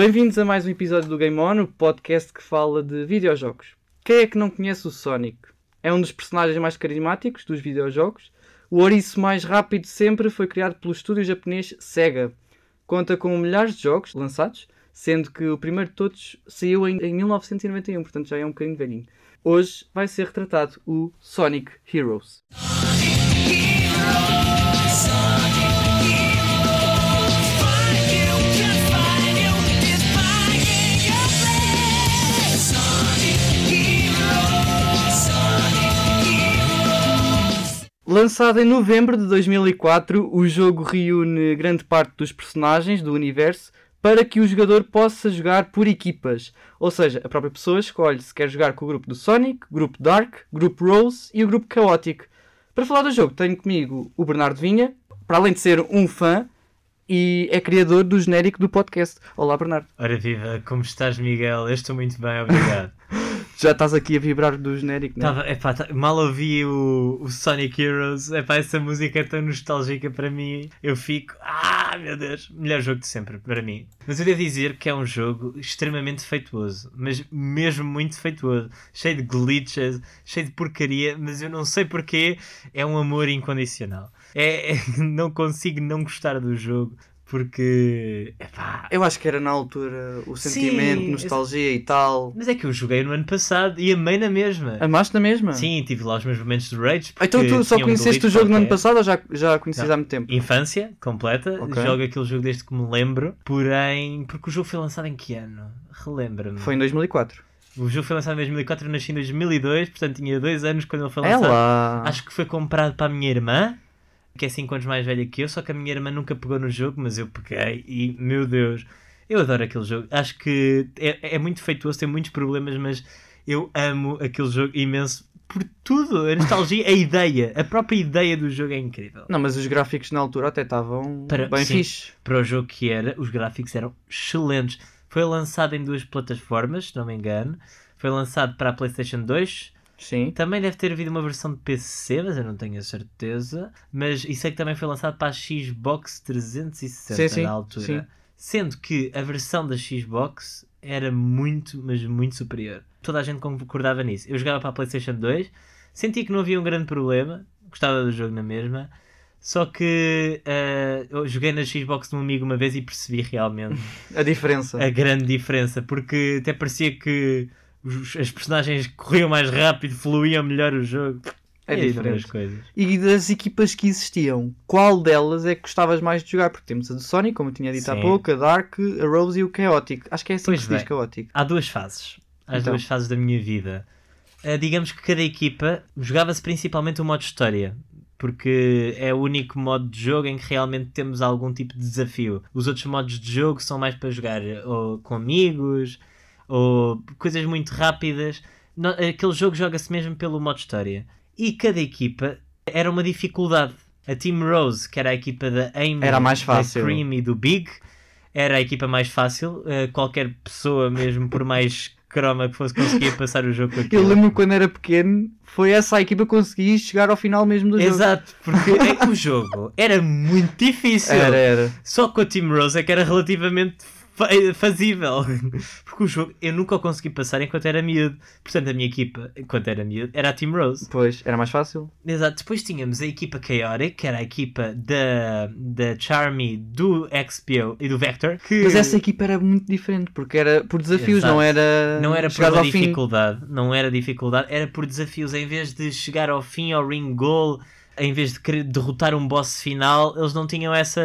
Bem-vindos a mais um episódio do Game On, o podcast que fala de videojogos. Quem é que não conhece o Sonic? É um dos personagens mais carismáticos dos videojogos. O ouriço mais rápido sempre foi criado pelo estúdio japonês Sega. Conta com milhares de jogos lançados, sendo que o primeiro de todos saiu em, em 1991, portanto já é um bocadinho velhinho. Hoje vai ser retratado o Sonic Heroes. Lançado em novembro de 2004, o jogo reúne grande parte dos personagens do universo para que o jogador possa jogar por equipas. Ou seja, a própria pessoa escolhe se quer jogar com o grupo do Sonic, grupo Dark, grupo Rose e o grupo Chaotic. Para falar do jogo, tenho comigo o Bernardo Vinha, para além de ser um fã e é criador do genérico do podcast. Olá, Bernardo. Ora viva, como estás, Miguel? Eu estou muito bem, obrigado. Já estás aqui a vibrar do genérico, não é? Tá- mal ouvi o, o Sonic Heroes, epá, essa música é tão nostálgica para mim. Eu fico, ah, meu Deus, melhor jogo de sempre para mim. Mas eu devo dizer que é um jogo extremamente feituoso, mas mesmo muito feituoso, cheio de glitches, cheio de porcaria, mas eu não sei porquê, é um amor incondicional. É- não consigo não gostar do jogo. Porque, epá, Eu acho que era na altura o Sim, sentimento, nostalgia e tal. mas é que eu joguei no ano passado e amei na mesma. Amaste na mesma? Sim, tive lá os meus momentos de rage. Então tu só conheceste o jogo no ano qualquer. passado ou já, já conheces há muito tempo? Infância completa, Ok. jogo aquele jogo desde que me lembro, porém, porque o jogo foi lançado em que ano? Relembra-me. Foi em 2004. O jogo foi lançado em 2004, eu nasci em 2002, portanto tinha dois anos quando ele foi É lançado. lá. Acho que foi comprado para a minha irmã, que é 5 anos mais velha que eu, só que a minha irmã nunca pegou no jogo, mas eu peguei e, meu Deus, eu adoro aquele jogo. Acho que é, é muito feituoso, tem muitos problemas, mas eu amo aquele jogo imenso por tudo. A nostalgia, a ideia, a própria ideia do jogo é incrível. Não, mas os gráficos na altura até estavam Para- bem sim. fixe. Para o jogo que era, os gráficos eram excelentes. Foi lançado em duas plataformas, se não me engano. Foi lançado para a PlayStation 2, Sim. Também deve ter havido uma versão de PC, mas eu não tenho a certeza. Mas isso é que também foi lançado para a Xbox 360 Sim, sim, na altura. sim. Sendo que a versão da Xbox era muito, mas muito superior. Toda a gente concordava nisso. Eu jogava para a PlayStation 2, senti que não havia um grande problema, gostava do jogo na mesma. Só que eh, eu joguei na Xbox de um amigo uma vez e percebi realmente A diferença. a grande diferença, porque até parecia que os, as personagens corriam mais rápido, fluíam melhor o jogo. É E diferente. coisas. E das equipas que existiam, qual delas é que gostavas mais de jogar? Porque temos a do Sonic, como eu tinha dito há Sim. pouco, a Dark, a Rose e o Chaotic. Acho que é assim Pois que se diz bem. Chaotic. Há duas fases. As Então. duas fases da minha vida. Ah, digamos que cada equipa jogava-se principalmente o modo história. Porque é o único modo de jogo em que realmente temos algum tipo de desafio. Os outros modos de jogo são mais para jogar ou com amigos ou coisas muito rápidas. No- Aquele jogo joga-se mesmo pelo modo história. E cada equipa era uma dificuldade. A Team Rose, que era a equipa da Amy, Era mais fácil. da Cream e do Big, era a equipa mais fácil. Uh, qualquer pessoa, mesmo por mais croma que fosse, conseguia passar o jogo com Eu aquilo. lembro quando era pequeno, foi essa a equipa que consegui chegar ao final mesmo do jogo. Exato, porque é que o jogo era muito difícil. Era, era. Só com a Team Rose é que era relativamente fazível. Porque o jogo eu nunca o consegui passar enquanto era miúdo. Portanto, a minha equipa, enquanto era miúdo, era a Team Rose. Pois, era mais fácil. Exato. Depois tínhamos a equipa Chaotic, que era a equipa da, da Charmy, do XPO e do Vector. Que Mas essa equipa era muito diferente, porque era por desafios, Exato. não era. não era por ao fim. dificuldade. Não era dificuldade, era por desafios. Em vez de chegar ao fim, ao ring goal, em vez de querer derrotar um boss final, eles não tinham essa,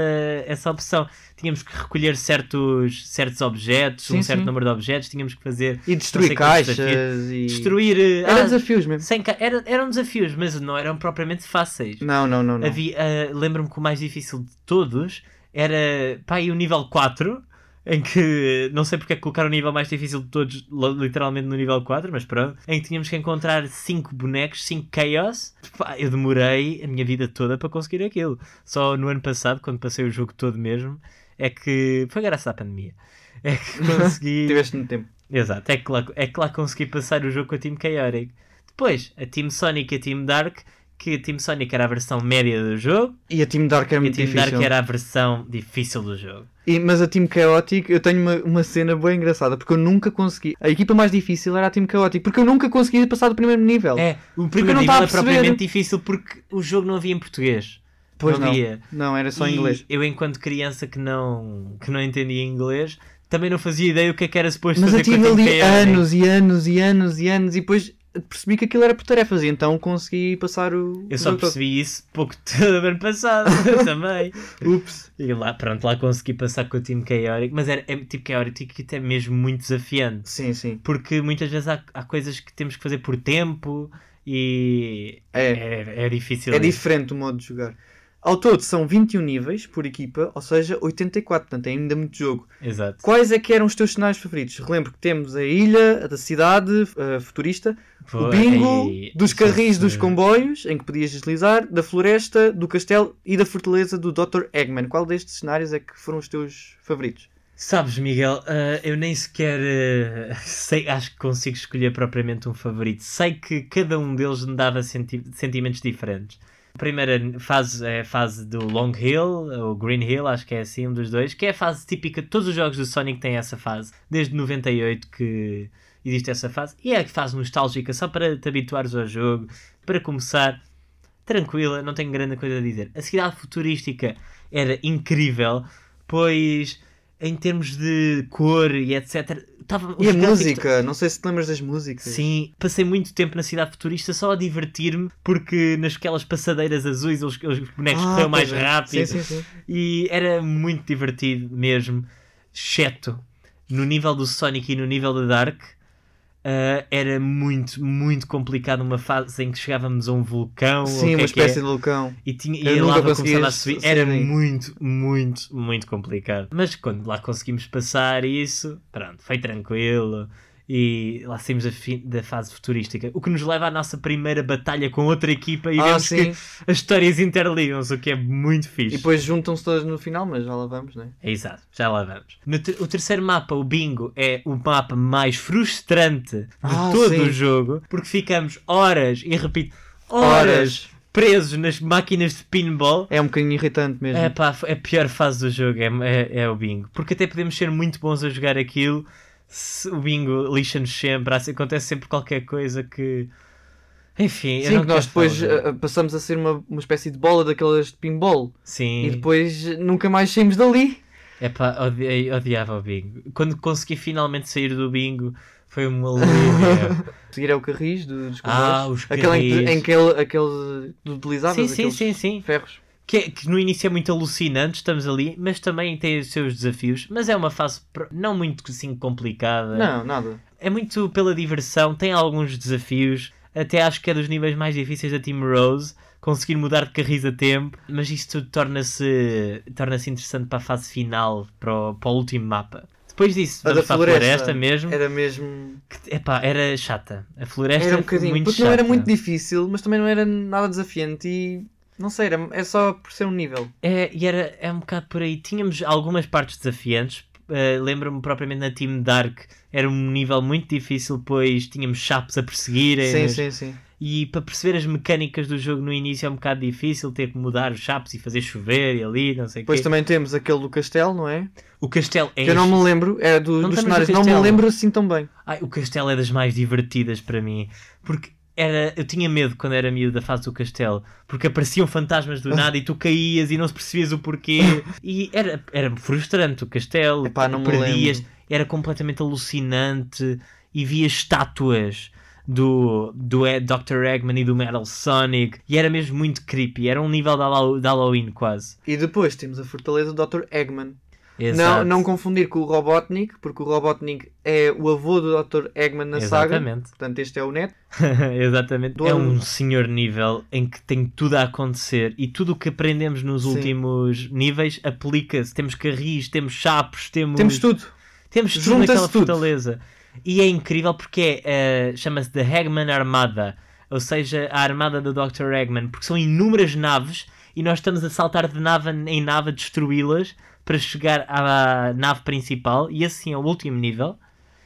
essa opção. Tínhamos que recolher certos, certos objetos, Sim, um certo sim. número de objetos, tínhamos que fazer. E destruir caixas e. Destruir. eh, Era ah, desafios mesmo. sem ca- era- eram desafios, mas não eram propriamente fáceis. Não, não, não. não. Havia, ah, Lembro-me que o mais difícil de todos era pá, aí o nível 4, em que não sei porque é que colocaram o nível mais difícil de todos, literalmente no nível 4, mas pronto, em que tínhamos que encontrar 5 bonecos, 5 Chaos. Pá, eu demorei a minha vida toda para conseguir aquilo. Só no ano passado, quando passei o jogo todo mesmo, é que foi graças à pandemia. É que consegui. Tiveste no tempo. Exato, é que, lá, é que lá consegui passar o jogo com a Team Chaotic. Depois, a Team Sonic e a Team Dark, que a Team Sonic era a versão média do jogo E a Team Dark era e a Team difícil. Dark era a versão difícil do jogo. E- mas a Team Chaotic, eu tenho uma, uma cena bem engraçada, porque eu nunca consegui. A equipa mais difícil era a Team Chaotic, porque eu nunca consegui passar do primeiro nível. É, o primeiro nível é a perceber. propriamente difícil porque o jogo não havia em português. pois não não. Não, era só em E inglês. Eu, enquanto criança que não, que não entendia inglês, também não fazia ideia o que é que era suposto Mas fazer eu tive ali anos e anos e anos e anos e depois percebi que aquilo era por tarefas e então consegui passar o. Eu só percebi isso pouco do ano passado também. Ups. E lá, pronto, lá consegui passar com o time Chaotic, mas era é, tipo Chaotic que é mesmo muito desafiante. Sim, sim. Porque muitas vezes há, há coisas que temos que fazer por tempo e É. é, é difícil. É diferente o modo de jogar. Ao todo são 21 níveis por equipa, ou seja, 84, portanto é ainda muito jogo. Exato. Quais é que eram os teus cenários favoritos? Relembro que temos a ilha, a da cidade, a futurista, o Pô, bingo, ei, dos carris dos comboios, em que podias deslizar, da floresta, do castelo e da fortaleza do Dr. Eggman. Qual destes cenários é que foram os teus favoritos? Sabes, Miguel, ah, eu nem sequer ah, sei, acho que consigo escolher propriamente um favorito. Sei que cada um deles me dava senti- sentimentos diferentes. A primeira fase é a fase do Long Hill, ou Green Hill, acho que é assim, um dos dois, que é a fase típica, todos os jogos do Sonic têm essa fase, desde 98 que existe essa fase, e é a fase nostálgica, só para te habituares ao jogo, para começar, tranquila, não tenho grande coisa a dizer. A cidade futurística era incrível, pois em termos de cor e etc. Tava, E a música? Não sei se te lembras das músicas. Sim, passei muito tempo na cidade futurista só a divertir-me, porque nasquelas passadeiras azuis os, os bonecos Ah, corriam mais é. rápido Sim, sim, sim. e era muito divertido mesmo, exceto no nível do Sonic e no nível da Dark. Ah, era muito, muito complicado uma fase em que chegávamos a um vulcão Sim, que uma é que é, espécie de vulcão. e, tinha, Eu e a lava começava a subir. Era daí. muito, muito, muito complicado. Mas quando lá conseguimos passar isso, pronto, foi tranquilo. E lá saímos da, da fase futurística. O que nos leva à nossa primeira batalha com outra equipa e Ah, vemos sim. que as histórias interligam-se, o que é muito fixe. E depois juntam-se todas no final, mas já lá vamos, né? É exato, já lá vamos. Ter- o terceiro mapa, o Bingo, é o mapa mais frustrante de Ah, todo sim. o jogo, porque ficamos horas, e repito, horas, Horas. presos nas máquinas de pinball. É um bocadinho irritante mesmo. É pá, é a pior fase do jogo, é, é, é o Bingo. Porque até podemos ser muito bons a jogar aquilo, o Bingo lixa-nos sempre, há- acontece sempre qualquer coisa que. Enfim, Sim, que nós depois uh, passamos a ser uma, uma espécie de bola daquelas de pinball. Sim. E depois uh, nunca mais saímos dali. É pá, odi- odiava o bingo. Quando consegui finalmente sair do bingo, foi um alívio. Seguir é o carris do- dos Ah, os Aquele em que, carris. em que ele, aquele do utilizável, sim, sim, sim, sim. ferros. Que, é- que no início é muito alucinante, estamos ali, mas também tem os seus desafios. Mas é uma fase não muito assim complicada. Não, nada. É muito pela diversão, tem alguns desafios. Até acho que é dos níveis mais difíceis da Team Rose. Conseguir mudar de carris a tempo, mas isto tudo torna-se torna interessante para a fase final, para o, para o último mapa. Depois disso, A da vamos para floresta, a floresta mesmo. Era mesmo. Que, epá, era chata. A floresta Era um foi bocadinho. muito Porque chata. não era muito difícil, mas também não era nada desafiante e. Não sei, era, é só por ser um nível. É, e era é um bocado por aí. Tínhamos algumas partes desafiantes. Uh, Lembro-me propriamente na Team Dark. Era um nível muito difícil, pois tínhamos chapos a perseguirem. Sim, mas- sim, sim. E para perceber as mecânicas do jogo no início é um bocado difícil ter que mudar os chapos e fazer chover e ali, não sei o Depois quê. também temos aquele do castelo, não é? O castelo é. Que eu não me lembro, é do, Não dos cenários, não me lembro assim tão bem. Ai, o castelo é das mais divertidas para mim. Porque era, eu tinha medo quando era miúdo da fase do castelo. Porque apareciam fantasmas do nada e tu caías e não se percebias o porquê. E era, era frustrante o castelo. Epá, não perdias. Era completamente alucinante. E via estátuas do, do Dr. Eggman e do Metal Sonic. E era mesmo muito creepy. Era um nível de Halloween quase. E depois temos a fortaleza do Dr. Eggman. Não, Exato. não confundir com o Robotnik, porque o Robotnik é o avô do Dr. Eggman na saga. Exatamente. Portanto, este é o neto. Exatamente. Do- É um senhor nível em que tem tudo a acontecer e tudo o que aprendemos nos Sim. últimos níveis aplica-se. Temos carris, temos chapos, temos, Temos tudo. temos tudo naquela tudo. fortaleza. E é incrível porque é, eh, chama-se The Eggman Armada, ou seja, a armada do Dr. Eggman, porque são inúmeras naves e nós estamos a saltar de nave em nave a destruí-las para chegar à nave principal e assim é o último nível.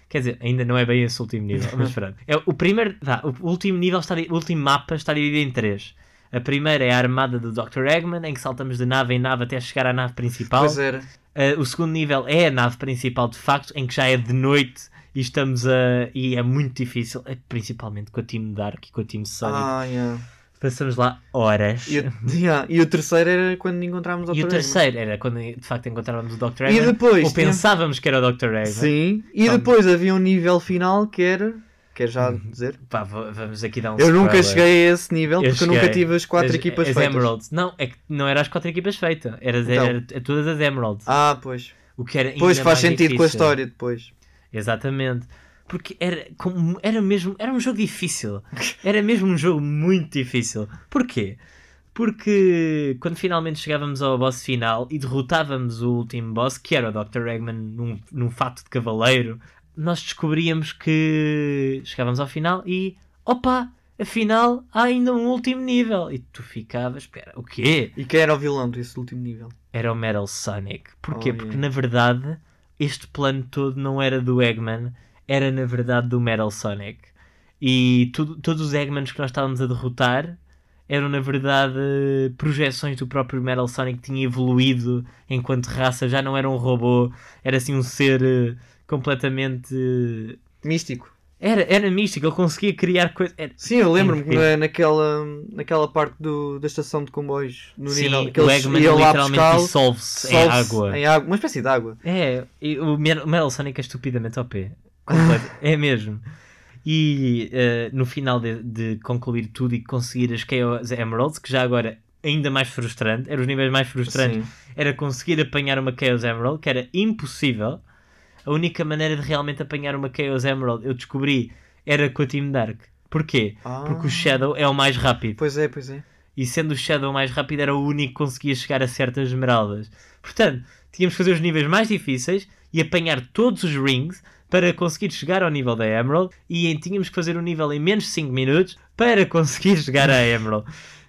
Quer dizer, ainda não é bem esse último nível, mas pronto. É, o primeiro, vá, o último nível, está, o último mapa está dividido em três. A primeira é a armada do Dr. Eggman, em que saltamos de nave em nave até chegar à nave principal. Pois era. Uh, o segundo nível é a nave principal, de facto, em que já é de noite e estamos a. e é muito difícil, eh, principalmente com a Team Dark e com a Team Sonic. Ah, yeah. Passamos lá horas. E, o, yeah. e o terceiro era quando encontramos o Dr. E o Eggman. terceiro era quando de facto encontrávamos o Dr. E Eggman. depois ou tinha- pensávamos que era o Dr. Eggman. Sim. E Então- depois havia um nível final que era. Quer já dizer? Pá, vamos aqui dar um Eu nunca spoiler. cheguei a esse nível Eu porque eu nunca cheguei. tive as quatro As- equipas as feitas. Emeralds. Não, é que não era as quatro equipas feitas. Era, Então. era, era todas as Emeralds. Ah, pois. O que era Pois faz sentido com a difícil. história depois. Exatamente. Porque era, como, era mesmo era um jogo difícil. Era mesmo um jogo muito difícil. Porquê? Porque quando finalmente chegávamos ao boss final e derrotávamos o último boss, que era o Dr. Eggman num, num fato de cavaleiro, nós descobríamos que chegávamos ao final e opa, afinal há ainda um último nível. E tu ficavas, espera, o quê? E quem era o vilão desse último nível? era o Metal Sonic. Porquê? Oh, Porque yeah. na verdade este plano todo não era do Eggman, era na verdade do Metal Sonic. E tudo, todos os Eggmans que nós estávamos a derrotar eram na verdade projeções do próprio Metal Sonic que tinha evoluído enquanto raça, já não era um robô, era assim um ser eh, completamente. Místico. Era, era místico, ele conseguia criar coisas. Era... Sim, eu lembro-me na, naquela, naquela parte do, da estação de comboios, no Sim, nível que o Eggman literalmente dissolve-se em água. Em água. Uma espécie de água. É, e o Metal Sonic é estupidamente OP. Completo. é mesmo. E eh, no final de, de concluir tudo e conseguir as Chaos Emeralds, que já agora ainda mais frustrante, eram os níveis mais frustrantes, Sim. era conseguir apanhar uma Chaos Emerald, que era impossível. A única maneira de realmente apanhar uma Chaos Emerald, eu descobri, era com a Team Dark. Porquê? Ah, Porque o Shadow é o mais rápido. Pois é, pois é. E sendo o Shadow mais rápido, era o único que conseguia chegar a certas esmeraldas. Portanto, tínhamos que fazer os níveis mais difíceis e apanhar todos os rings para conseguir chegar ao nível da Emerald. E em- tínhamos que fazer o nível em menos de 5 minutos para conseguir chegar à Emerald.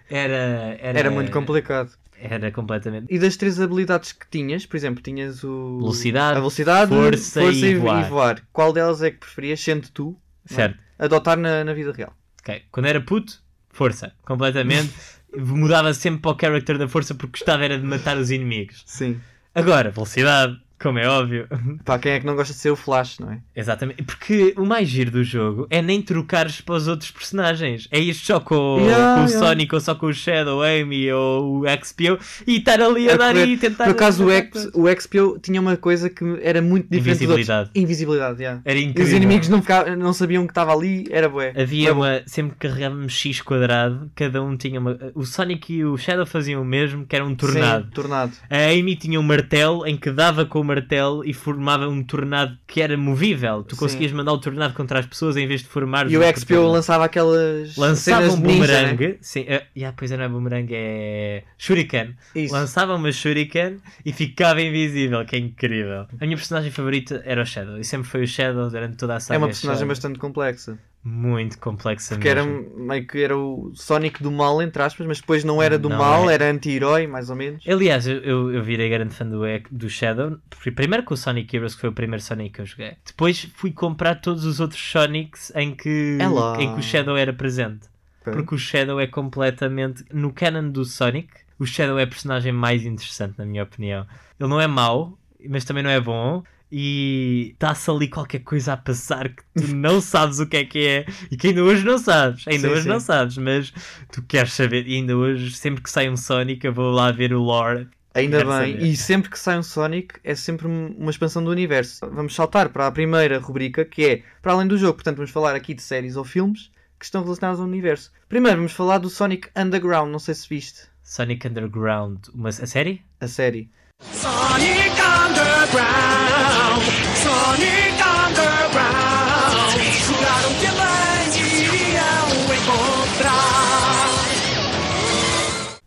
Era, era, Era muito complicado. Era completamente. E das três habilidades que tinhas, por exemplo, tinhas o... Velocidade, a velocidade, força e voar. Qual delas é que preferias, sendo tu, Certo. adotar na, na vida real? Ok. Quando era puto, força. Completamente. Mudava sempre para o character da força porque gostava era de matar os inimigos. Sim. Agora, velocidade, como é óbvio. Pá, quem é que não gosta de ser o Flash, não é? Exatamente, porque o mais giro do jogo é nem trocares para os outros personagens. É ir só com, o- Yeah, com o yeah. Sonic ou só com o Shadow, Amy ou o XPO e estar ali a, A dar correr. e tentar. Por acaso o, X, o XPO tinha uma coisa que era muito diferente. Invisibilidade. Invisibilidade, yeah. Era incrível. os inimigos não, ficavam- não sabiam que estava ali, era bué. Havia uma. Sempre que carregávamos X quadrado, cada um tinha uma. O Sonic e o Shadow faziam o mesmo, que era um tornado. Sim, tornado. A Amy tinha um martelo em que dava com o martelo e formava um tornado que era movível. Tu Sim. conseguias mandar o tornado contra as pessoas em vez de formar E o XPO lançava aquelas Lançava um boomerang. né? Sim, uh, yeah, pois não é boomerang, é shuriken. Isso. Lançava uma shuriken e ficava invisível, que é incrível. A minha personagem favorita era o Shadow. E sempre foi o Shadow durante toda a saga. É uma personagem Shadow. bastante complexa. Muito complexa Porque era mesmo. meio que era o Sonic do mal, entre aspas, mas depois não era do Não mal, é. era anti-herói, mais ou menos. Aliás, eu, eu, eu virei grande fã do, do Shadow. Primeiro com o Sonic Heroes, que foi o primeiro Sonic que eu joguei. Depois fui comprar todos os outros Sonics em que, É em que o Shadow era presente. Porque o Shadow é completamente. No canon do Sonic, o Shadow é a personagem mais interessante, na minha opinião. Ele não é mau, mas também não é bom. E está-se ali qualquer coisa a passar que tu não sabes o que é que é e que ainda hoje não sabes. Ainda Sim, hoje sim. não sabes, mas tu queres saber. E ainda hoje, sempre que sai um Sonic, eu vou lá ver o lore. Ainda Quero bem, saber. e sempre que sai um Sonic é sempre um- uma expansão do universo. Vamos saltar para a primeira rubrica que é para além do jogo, portanto, vamos falar aqui de séries ou filmes que estão relacionados ao universo. Primeiro, vamos falar do Sonic Underground, não sei se viste Sonic Underground, uma a série? a série. Sonic Underground, Sonic Underground, que mais iriam encontrar.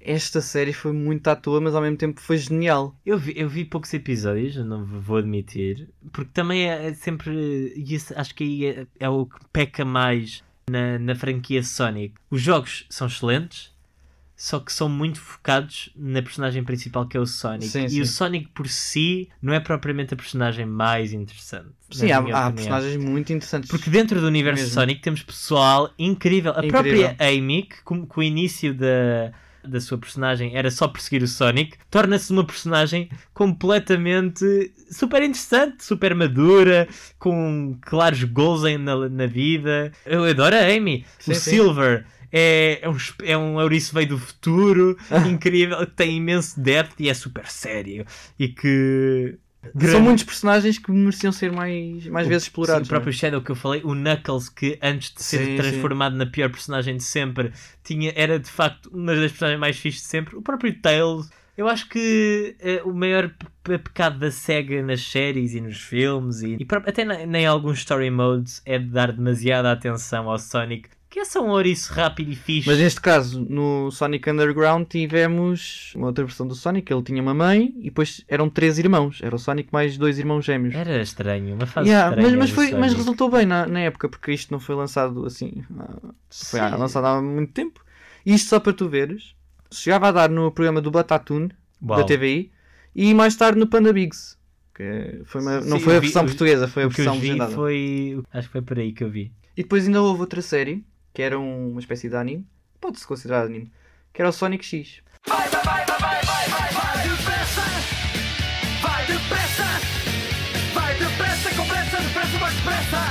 Esta série foi muito à toa, mas ao mesmo tempo foi genial. Eu vi, eu vi poucos episódios, não vou admitir, porque também é, é sempre. e isso acho que aí é, é o que peca mais na, na franquia Sonic. Os jogos são excelentes, só que são muito focados na personagem principal que é o Sonic. Sim, e sim. o Sonic por si não é propriamente a personagem mais interessante. Sim, há, há personagens muito interessantes. Porque dentro do universo Mesmo. Sonic temos pessoal incrível. A Incrível. própria Amy, que com, com o início da, da sua personagem era só perseguir o Sonic, torna-se uma personagem completamente super interessante, super madura, com claros goals na, na vida. Eu adoro a Amy. Sim, o sim. Silver. É, é, um, é um ouriço veio do futuro, incrível, que tem imenso depth e é super sério. E que. São muitos personagens que mereciam ser mais, mais vezes explorados. Sim, o próprio Shadow que eu falei, o Knuckles, que antes de ser Sim, transformado na pior personagem de sempre, tinha, era de facto uma das personagens mais fixes de sempre. O próprio Tails. Eu acho que eh, o maior pe- pe- pecado da SEGA nas séries e nos filmes e, e até na- em alguns story modes é de dar demasiada atenção ao Sonic, que é só um ouriço rápido e fixe. Mas neste caso, no Sonic Underground, tivemos uma outra versão do Sonic. Ele tinha uma mãe e depois eram três irmãos. Era o Sonic mais dois irmãos gêmeos. Era estranho, uma fase Yeah, mas, estranha mas, do foi, mas resultou bem na, na época, porque isto não foi lançado assim. ah, Foi ah, Sim. lançado há muito tempo. E isto só para tu veres. Chegava a dar no programa do Batatoon, da Uau. TVI, e mais tarde no Panda Bigs. Que foi uma- não Sim, foi eu a versão portuguesa, foi a O que eu versão vi legendada. foi. Acho que foi por aí que eu vi. E depois ainda houve outra série, que era um- uma espécie de anime, pode-se considerar anime, que era o Sonic X. Vai, vai, vai, vai, vai, vai, vai, vai depressa! Vai depressa! Vai depressa, com pressa, depressa, mais depressa!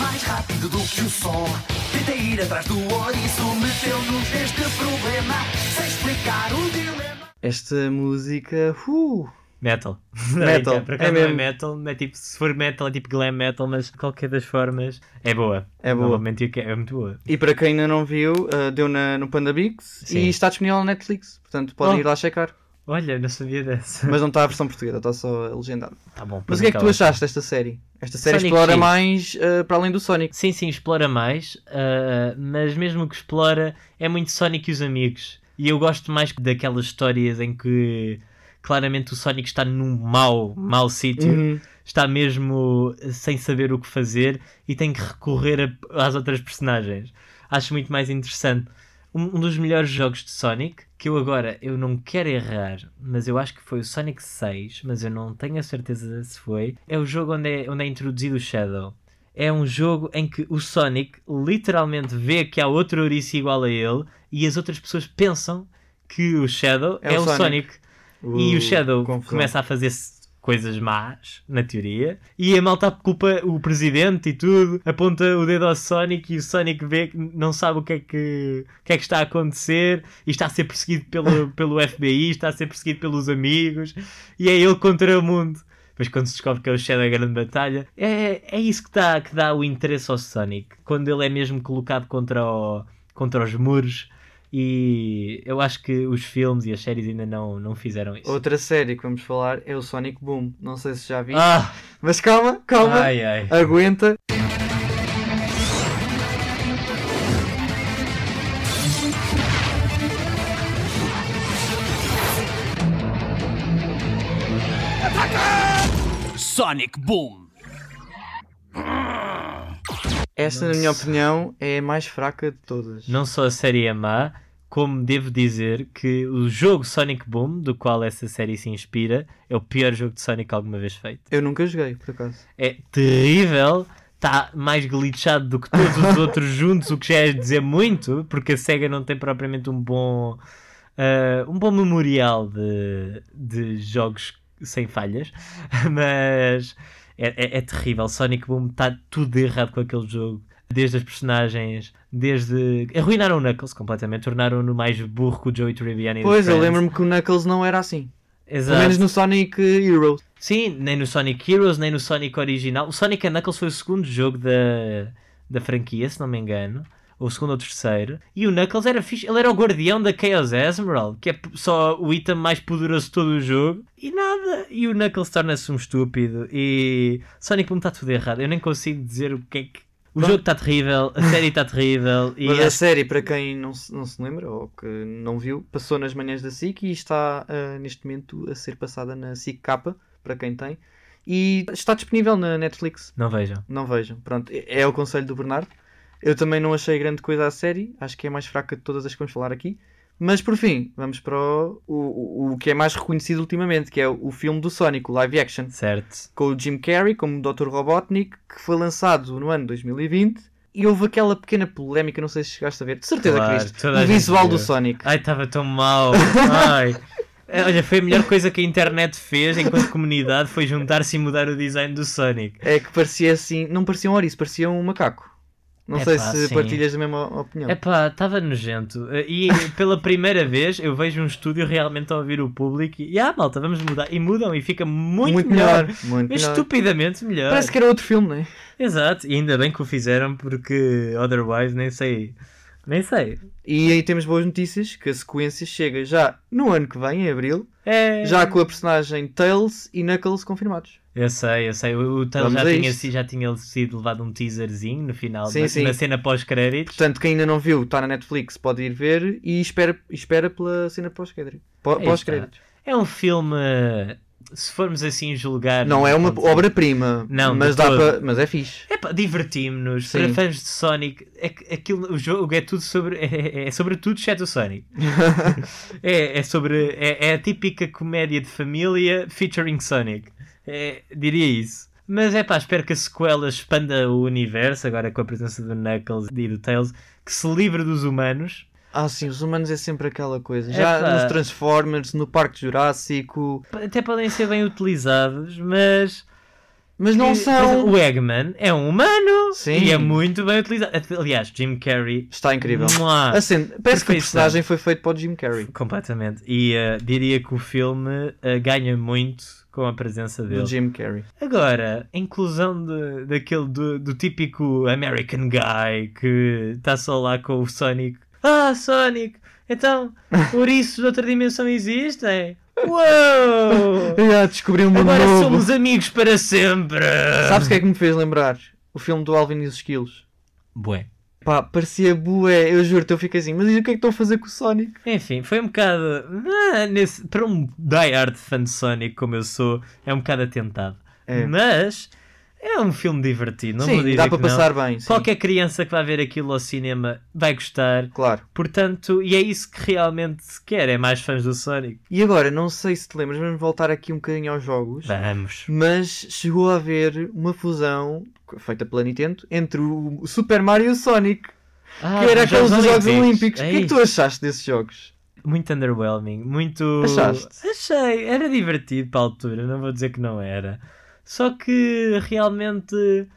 Mais rápido do que o som, tenta ir atrás do ouriço, meteu-nos neste problema, sem explicar o dilema. Esta música, uh, Metal. Metal, acaso é não é mesmo. metal, é tipo, se for metal é tipo glam metal, mas de qualquer das formas é boa. É boa. É muito boa. e para quem ainda não viu, ah, deu na, no Panda Bigs Sim. e está disponível na Netflix, portanto podem Oh. ir lá checar. Olha, não sabia dessa. Mas não está a versão portuguesa, está só legendado. Tá bom. Mas o que é que tu achaste desta série? Esta série Sonic explora X. mais ah, para além do Sonic. Sim, sim, explora mais, ah, mas mesmo que explora, é muito Sonic e os amigos. E eu gosto mais daquelas histórias em que claramente o Sonic está num mau, mau sítio, Uhum. está mesmo sem saber o que fazer e tem que recorrer a- às outras personagens. Acho muito mais interessante. Um, um dos melhores jogos de Sonic, que eu agora eu não quero errar, mas eu acho que foi o Sonic 6, mas eu não tenho a certeza se foi, é o jogo onde é, onde é introduzido o Shadow. É um jogo em que o Sonic literalmente vê que há outro ouriço igual a ele e as outras pessoas pensam que o Shadow é, o Sonic. E o Shadow confusão. começa a fazer coisas más, na teoria, e a malta culpa o presidente e tudo, aponta o dedo ao Sonic e o Sonic vê que não sabe o que é que, que, é que está a acontecer e está a ser perseguido pelo, pelo FBI, está a ser perseguido pelos amigos e é ele contra o mundo. Depois quando se descobre que é o Shadow a grande batalha, é, é isso que dá, que dá o interesse ao Sonic. Quando ele é mesmo colocado contra, o, contra os muros e eu acho que os filmes e as séries ainda não, não fizeram isso. Outra série que vamos falar é o Sonic Boom. Não sei se já vi. Ah! Mas calma, calma. Ai, ai. Aguenta. Sonic Boom! Esta, na minha opinião, é a mais fraca de todas. Não só a série é má, como devo dizer que o jogo Sonic Boom, do qual essa série se inspira, é o pior jogo de Sonic alguma vez feito. Eu nunca joguei, por acaso. É terrível, está mais glitchado do que todos os outros juntos, o que já é dizer muito, porque a SEGA não tem propriamente um bom, ah, um bom memorial de, de jogos sem falhas, mas é, é- é terrível. Sonic Boom está tudo errado com aquele jogo. Desde as personagens, desde. Arruinaram o Knuckles completamente, tornaram-no mais burro que o Joey Tribbiani. Pois, eu lembro-me que o Knuckles não era assim. Pelo Exato. menos no Sonic Heroes. Sim, nem no Sonic Heroes, nem no Sonic original. O Sonic Knuckles foi o segundo jogo da, da franquia, se não me engano. Ou o segundo ou terceiro. E o Knuckles era fixe. Ele era o guardião da Chaos Emerald, que é só o item mais poderoso de todo o jogo. E nada. E o Knuckles torna-se um estúpido. E Sonic Boom está tudo errado. Eu nem consigo dizer o que é que. O Bom. jogo está terrível, a série está terrível. E Mas a acho- série, para quem não se, não se lembra ou que não viu, passou nas manhãs da SIC e está ah, neste momento a ser passada na SIC K, para quem tem. E está disponível na Netflix. Não vejam. Não vejam. Pronto, é é o conselho do Bernardo. Eu também não achei grande coisa a série, acho que é a mais fraca de todas as que vamos falar aqui. Mas por fim, vamos para o, o, o que é mais reconhecido ultimamente, que é o, filme do Sonic, o live action, Certo. com o Jim Carrey como Dr. Robotnik, que foi lançado no ano 2020. E houve aquela pequena polémica, não sei se chegaste a ver, de certeza Claro, que viste, o visual do viu. Sonic. Ai, estava tão mal. Ai. É, Olha, foi a melhor coisa que a internet fez enquanto comunidade foi juntar-se e mudar o design do Sonic. É que parecia assim, não parecia um ouriço, parecia um macaco. Não sei Epá, se sim. partilhas a mesma opinião. Epá, estava nojento. E pela primeira vez eu vejo um estúdio realmente a ouvir o público e, ah, malta, vamos mudar. E mudam e fica muito, melhor. muito Mas melhor. estupidamente melhor. Parece que era outro filme, não é? Exato, e ainda bem que o fizeram porque otherwise nem sei. Nem sei. E aí temos boas notícias, que a sequência chega já no ano que vem, em Abril, É... já com a personagem Tails e Knuckles confirmados. Eu sei, eu sei. O, o Tails Vamos já tinha, já tinha sido levado um teaserzinho no final, Sim, na, sim. na cena pós-créditos. Portanto, quem ainda não viu, está na Netflix, pode ir ver e espera, espera pela cena pós-créditos. Pó- Aí Pós-créditos. É um filme, se formos assim julgar. Não é uma obra-prima, Não, mas, dá para- mas é fixe. É divertimos-nos. Para fãs de Sonic, é, aquilo, o jogo é tudo sobre. É, é sobre tudo, exceto o Sonic. é, é sobre. É, é a típica comédia de família featuring Sonic. É, diria isso. Mas é pá, espero que a sequela expanda o universo, agora com a presença do Knuckles e do Tails, que se livre dos humanos. Ah, sim, os humanos é sempre aquela coisa. Já Epá. nos Transformers, no Parque Jurássico, Até podem ser bem utilizados, mas. mas não são. O Eggman é um humano Sim. e é muito bem utilizado. Aliás, Jim Carrey. Está incrível. Mua. Assim, parece que o Perfeição. personagem foi feito para o Jim Carrey. Completamente. E eh, diria que o filme eh, ganha muito com a presença dele. Do Jim Carrey. Agora, a inclusão de, daquele do, do típico American guy que está só lá com o Sonic. Ah, Sonic! Então, ouriços de outra dimensão existem? Uou! Já descobri um mundo Agora novo. somos amigos para sempre! Sabes o que é que me fez lembrar? O filme do Alvin e os Esquilos. Bué. Pá, parecia bué, eu juro-te, eu fiquei assim, mas e o que é que estão a fazer com o Sonic? Enfim, foi um bocado. ah, nesse- para um die-hard fã de Sonic como eu sou, é um bocado atentado. É. Mas é um filme divertido, não vou sim, dizer dá para não. passar bem. sim. Qualquer criança que vai ver aquilo ao cinema vai gostar. Claro. Portanto, e é isso que realmente se quer, é mais fãs do Sonic. E agora, não sei se te lembras, vamos voltar aqui um bocadinho aos jogos. Vamos. Mas chegou a haver uma fusão feita pela Nintendo entre o Super Mario e o Sonic, Ah, que era aqueles dos Jogos Olímpicos. O que é que tu achaste desses jogos? Muito underwhelming, muito. Achaste? Achei, era divertido para a altura, não vou dizer que não era. Só que realmente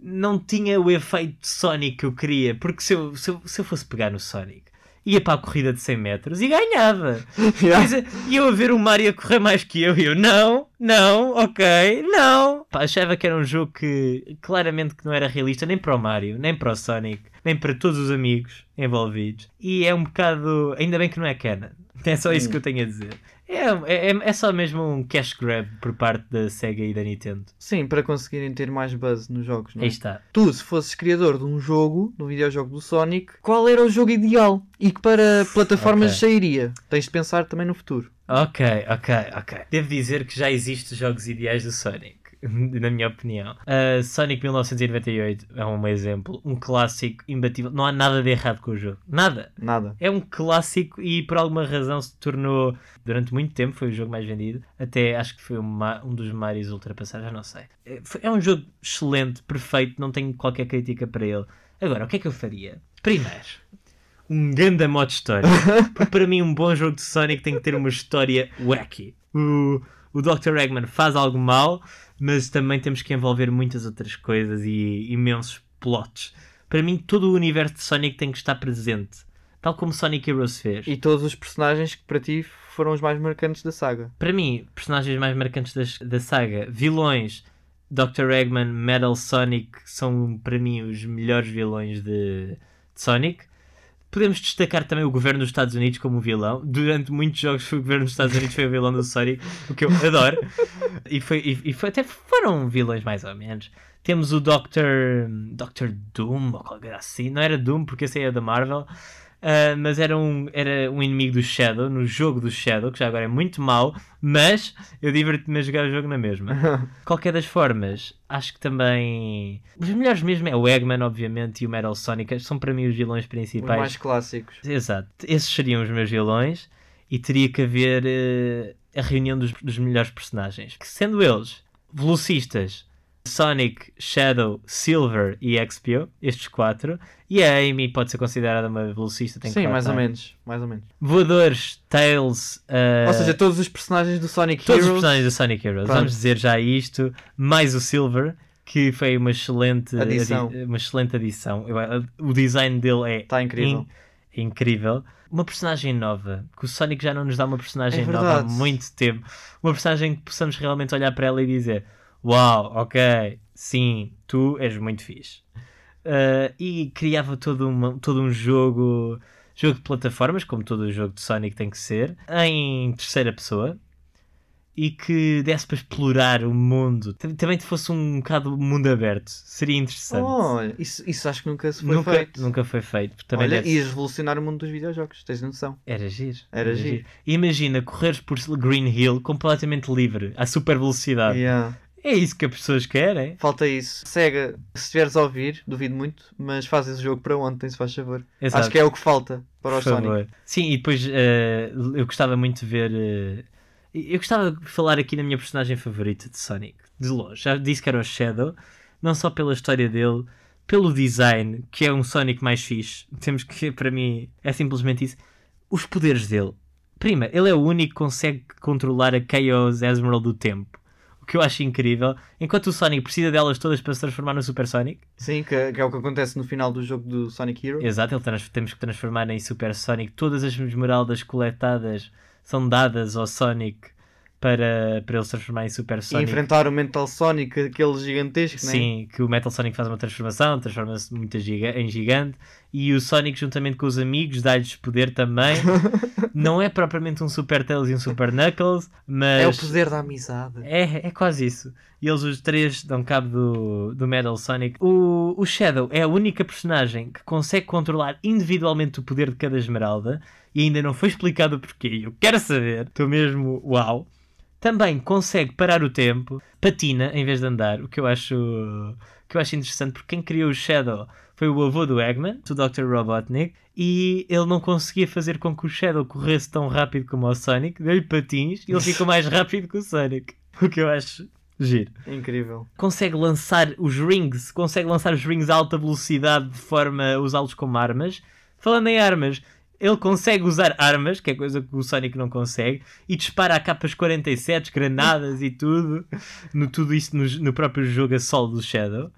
não tinha o efeito Sonic que eu queria, porque se eu, se eu, se eu fosse pegar no Sonic, ia para a corrida de 100 metros e ganhava. Yeah. E eu a ver o Mario a correr mais que eu, e eu, não, não, ok, não. Pá, achava que era um jogo que claramente que não era realista nem para o Mario, nem para o Sonic, nem para todos os amigos envolvidos. E é um bocado. Ainda bem que não é canon. É só isso que eu tenho a dizer. É, é, é só mesmo um cash grab por parte da Sega e da Nintendo. Sim, para conseguirem ter mais buzz nos jogos, não é? Aí está. Tu, se fosses criador de um jogo, de um videojogo do Sonic, qual era o jogo ideal? E que para plataformas Ok. sairia? Tens de pensar também no futuro. Ok, ok, ok. Devo dizer que já existem jogos ideais do Sonic, na minha opinião. Uh, Sonic 1998 é um exemplo, um clássico imbatível. Não há nada de errado com o jogo. Nada. Nada. É um clássico e por alguma razão se tornou, durante muito tempo, foi o jogo mais vendido. Até acho que foi um, ma- um dos Marios ultrapassados, já não sei. É, é um jogo excelente, perfeito, não tenho qualquer crítica para ele. Agora, o que é que eu faria? Primeiro, um grande modo história. Porque para mim, um bom jogo de Sonic tem que ter uma história wacky. O, o Dr. Eggman faz algo mal, mas também temos que envolver muitas outras coisas e imensos plots. Para mim, todo o universo de Sonic tem que estar presente. Tal como Sonic Heroes fez. E todos os personagens que para ti foram os mais marcantes da saga. Para mim, personagens mais marcantes das- da, saga, vilões, Dr. Eggman, Metal Sonic, são para mim os melhores vilões de, de Sonic. Podemos destacar também o governo dos Estados Unidos como vilão. Durante muitos jogos, o governo dos Estados Unidos foi o vilão do Sonic, o que eu adoro. E, foi, e, e foi- até foram vilões mais ou menos. Temos o Dr. Dr. Doom, ou qualquer assim. Não era Doom, porque esse aí é da Marvel. Ah, mas era um, era um inimigo do Shadow, no jogo do Shadow, que já agora é muito mau, mas eu diverti-me a jogar o jogo na mesma. Qualquer das formas, acho que também. Os melhores mesmo é o Eggman, obviamente, e o Metal Sonic, são para mim os vilões Os principais. mais clássicos. Exato, esses seriam os meus vilões e teria que haver eh, a reunião dos, dos melhores personagens. Que sendo eles velocistas, Sonic, Shadow, Silver e Expio, estes quatro, e a Amy pode ser considerada uma velocista, tem Sim, mais ou menos. Mais ou menos. Voadores, Tails, eh, Ou seja, todos os personagens do Sonic todos os Heroes. personagens do Sonic Heroes. Pronto. Vamos dizer já isto, mais o Silver. Que foi uma excelente Adição. adi- uma excelente adição. Eu- O design dele é Tá incrível. in- incrível. Uma personagem nova, que o Sonic já não nos dá uma personagem É nova há muito tempo. Uma personagem que possamos realmente olhar para ela e dizer: Uau, ok, sim, tu és muito fixe. Uh, e criava todo, uma- todo um jogo, jogo de plataformas, como todo o jogo de Sonic tem que ser, em terceira pessoa. E que desse para explorar o mundo. Tam- Também que fosse um bocado mundo aberto. Seria interessante. Olha, isso, isso acho que nunca se foi nunca, feito. nunca foi feito. Também Olha, deve- ias revolucionar o mundo dos videojogos, tens noção. era giro. Era giro. Imagina correres por Green Hill completamente livre, a super velocidade. Yeah. É isso que as pessoas querem. Falta isso. Sega, se estiveres a ouvir, duvido muito, mas faz esse jogo para ontem, se faz favor. Exato. Acho que é o que falta para o Sonic. Sim, e depois eh, eu gostava muito de ver. eh, eu gostava de falar aqui na minha personagem favorita de Sonic, de longe. Já disse que era o Shadow, não só pela história dele, pelo design, que é um Sonic mais fixe. Temos que, para mim, é simplesmente isso. Os poderes dele. Prima, ele é o único que consegue controlar a Chaos Emerald do tempo. Que eu acho incrível. Enquanto o Sonic precisa delas todas para se transformar no Super Sonic, Sim, que, que é o que acontece no final do jogo do Sonic Hero. Exato, ele temos que transformar em Super Sonic. Todas as esmeraldas coletadas são dadas ao Sonic para, para ele se transformar em Super E Sonic. enfrentar o Mental Sonic, aquele gigantesco, né? Sim, que o Metal Sonic faz uma transformação, transforma-se muito em gigante. E o Sonic, juntamente com os amigos, dá-lhes poder também. Não é propriamente um Super Tails e um Super Knuckles, mas. É o poder da amizade. É, é quase isso. E eles os três dão cabo do, do Metal Sonic. O, o Shadow é a única personagem que consegue controlar individualmente o poder de cada esmeralda e ainda não foi explicado porquê. Eu quero saber. Estou mesmo uau. Também consegue parar o tempo, patina em vez de andar, o que eu acho, que eu acho interessante porque quem criou o Shadow foi o avô do Eggman, o Dr. Robotnik, e ele não conseguia fazer com que o Shadow corresse tão rápido como o Sonic, deu-lhe patins e ele ficou mais rápido que o Sonic, o que eu acho giro. Incrível. Consegue lançar os rings, consegue lançar os rings a alta velocidade de forma a usá-los como armas. Falando em armas, ele consegue usar armas, que é coisa que o Sonic não consegue, e dispara a capas 47, granadas e tudo, no, tudo isso no, no próprio jogo a solo do Shadow.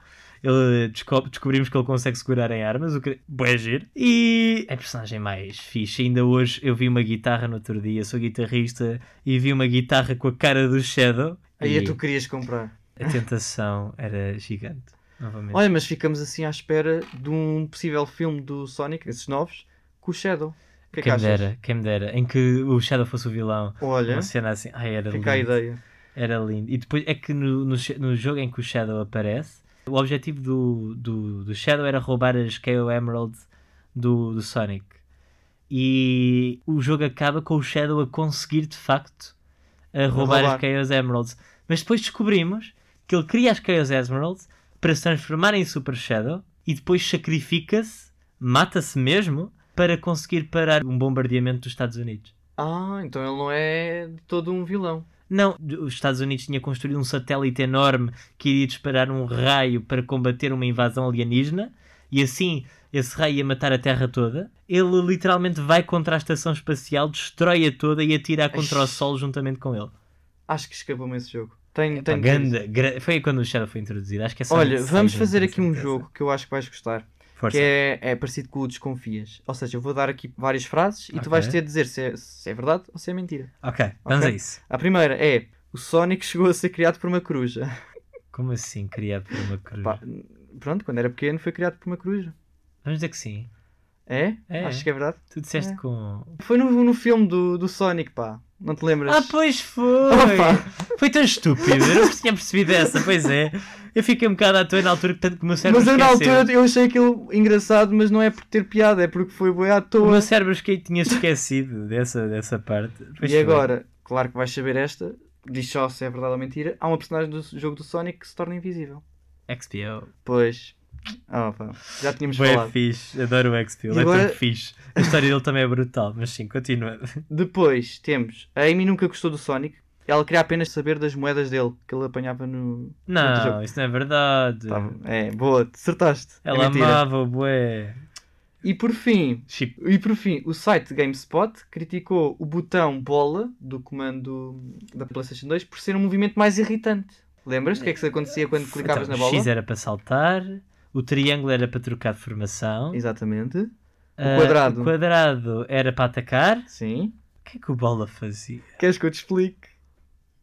Ele descobre- descobrimos que ele consegue segurar em armas, o que é giro. E é a personagem mais fixe. Ainda hoje eu vi uma guitarra no outro dia, sou guitarrista, e vi uma guitarra com a cara do Shadow. Aí e é tu querias comprar. a tentação era gigante. Novamente. Olha, mas ficamos assim à espera de um possível filme do Sonic, esses novos, com o Shadow. O que é que quem me dera, quem me dera. Em que o Shadow fosse o vilão. Olha, Uma cena assim. Ai, era fica a lindo. ideia. Era lindo. E depois é que no, no, no jogo em que o Shadow aparece, o objetivo do, do, do Shadow era roubar as KO Emerald do, do Sonic. E o jogo acaba com o Shadow a conseguir de facto a roubar, roubar. as Chaos Emeralds. Mas depois descobrimos que ele cria as Chaos Emeralds para se transformar em Super Shadow e depois sacrifica-se, mata-se mesmo, para conseguir parar um bombardeamento dos Estados Unidos. Ah, então ele não é todo um vilão. Não, os Estados Unidos tinha construído um satélite enorme que iria disparar um raio para combater uma invasão alienígena e assim esse raio ia matar a Terra toda. Ele literalmente vai contra a estação espacial, destrói-a toda e atira contra o Ai. Sol juntamente com ele. Acho que escapou-me esse jogo. Tenho, Pá, tenho ganda- gra- Foi quando o Shadow foi introduzido. Acho que é Olha, vamos fazer aqui um jogo que eu acho que vais gostar. Força. Que é, é parecido com o Desconfias. Ou seja, eu vou dar aqui várias frases e Ok. tu vais ter de dizer se é, se é verdade ou se é mentira. Ok, vamos Ok. a isso. A primeira é: o Sonic chegou a ser criado por uma coruja. Como assim, criado por uma cruz? Pá, pronto, quando era pequeno foi criado por uma coruja. Vamos dizer que sim. É? É. Acho que é verdade. Tu disseste É. com. Foi no, no filme do, do Sonic, pá. Não te lembras? Ah, pois foi! Opa. Foi tão estúpido, eu não tinha percebido essa, pois é. Eu fiquei um bocado à toa na altura, tanto que o meu cérebro mas eu na altura eu achei aquilo engraçado, mas não é por ter piada, é porque foi boi à O toa. meu cérebro que tinha esquecido dessa, dessa parte. Pois E foi. agora, claro que vais saber esta, diz só se é verdade ou mentira, há uma personagem do jogo do Sonic que se torna invisível. XPO. Pois. Pá, já tínhamos Foi falado. fixe, adoro o ele é agora- tão fixe. A história dele também é brutal, mas sim, continua. Depois temos a Amy nunca gostou do Sonic. Ela queria apenas saber das moedas dele que ele apanhava no. no jogo. Não, isso não é verdade. Tá, é, boa, acertaste. É Ela mentira. amava o bué. E por fim, e por fim, o site GameSpot criticou o botão bola do comando da PlayStation 2 por ser um movimento mais irritante. Lembras do que é que se acontecia quando clicavas Então, na bola? X era para saltar, o triângulo era para trocar de formação, Exatamente. ah, quadrado. o quadrado era para atacar. Sim. O que é que o bola fazia? Queres que eu te explique?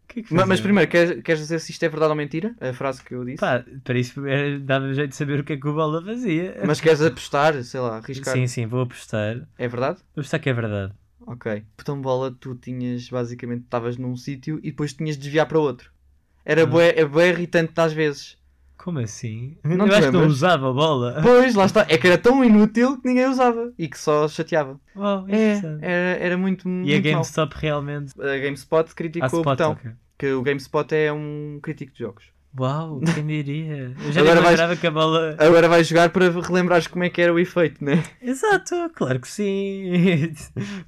O que é que Ma- fazia? Mas primeiro, queres, queres dizer se isto é verdade ou mentira? A frase que eu disse? Pá, para isso era- dava jeito de saber o que é que o bola fazia. Mas queres apostar, sei lá, arriscar? Sim, sim, vou apostar. Vou É verdade? apostar que é verdade. Ok. Botão bola, tu tinhas, basicamente, estavas num sítio e depois tinhas de desviar para outro. Era Hum. bué, é bué irritante às vezes. Como assim? Não Eu acho que não lembras? usava a bola. Pois, lá está. É que era tão inútil que ninguém usava e que só chateava. Uau, É, era, era muito, E a muito mau. GameStop realmente. A GameSpot criticou Ah, o spot, botão. ok. Que o GameSpot é um crítico de jogos. Uau, quem diria? Eu já Agora nem vais- lembrava que a bola. Agora vais jogar para relembrares como é que era o efeito, né? Exato, claro que sim.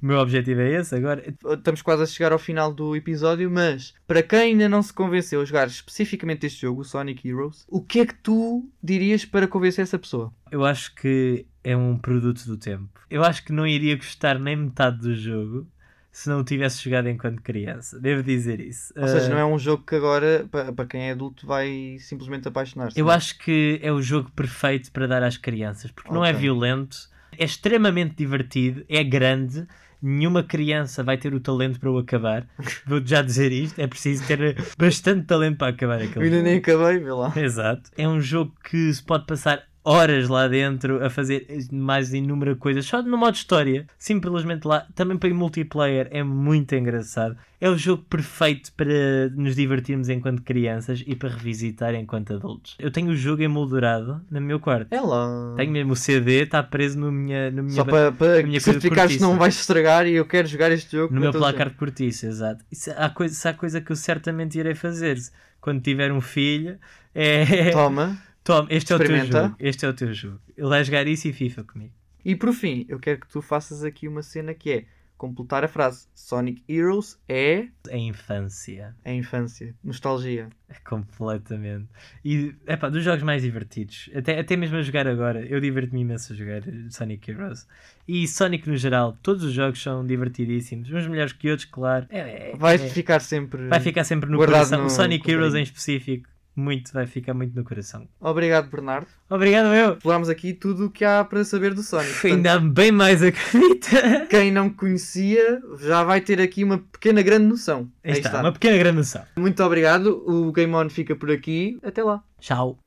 o meu objetivo é esse agora. Estamos quase a chegar ao final do episódio, mas para quem ainda não se convenceu a jogar especificamente este jogo, o Sonic Heroes, o que é que tu dirias para convencer essa pessoa? Eu acho que é um produto do tempo. Eu acho que não iria gostar nem metade do jogo se não o tivesse jogado enquanto criança. Devo dizer isso. Ou seja, não é um jogo que agora, pa- para quem é adulto, vai simplesmente apaixonar-se. Eu não é? acho que é o jogo perfeito para dar às crianças, porque não é violento, é extremamente divertido, é grande. Nenhuma criança vai ter o talento para o acabar. Vou já dizer isto: é preciso ter bastante talento para acabar Eu aquele ainda jogo. nem acabei, vê lá. Exato. É um jogo que se pode passar horas lá dentro a fazer mais inúmeras coisas, só no modo história, simplesmente lá. Também para multiplayer é muito engraçado. É o jogo perfeito para nos divertirmos enquanto crianças e para revisitar enquanto adultos. Eu tenho o jogo emoldurado no meu quarto. É lá. Tenho mesmo o CD, está preso no, minha, no, minha Só para, para minha que não vais estragar e eu quero jogar este jogo. no meu placar de cortiça, exato. Isso, há, coisa, se há coisa que eu certamente irei fazer quando tiver um filho. É... Toma. Toma, este é o teu jogo. Este é o teu jogo. Ele vai jogar isso e FIFA comigo. E por fim, eu quero que tu faças aqui uma cena que é completar a frase Sonic Heroes é A infância. a infância, nostalgia. É completamente. E, epá, dos jogos mais divertidos. Até, até mesmo a jogar agora. Eu diverto-me imenso a jogar Sonic Heroes. E Sonic no geral. Todos os jogos são divertidíssimos. Uns melhores que outros, claro. É, é- Vai é- ficar sempre. vai ficar sempre no coração. no O Sonic Heroes em específico. Muito, vai ficar muito no coração. Obrigado, Bernardo. Obrigado, eu. Explorámos aqui tudo o que há para saber do Sonic. Portanto, Ainda bem mais acredita. Quem não conhecia já vai ter aqui uma pequena grande noção. Aí está, uma pequena grande noção. Muito obrigado. O Game On fica por aqui. Até lá. Tchau.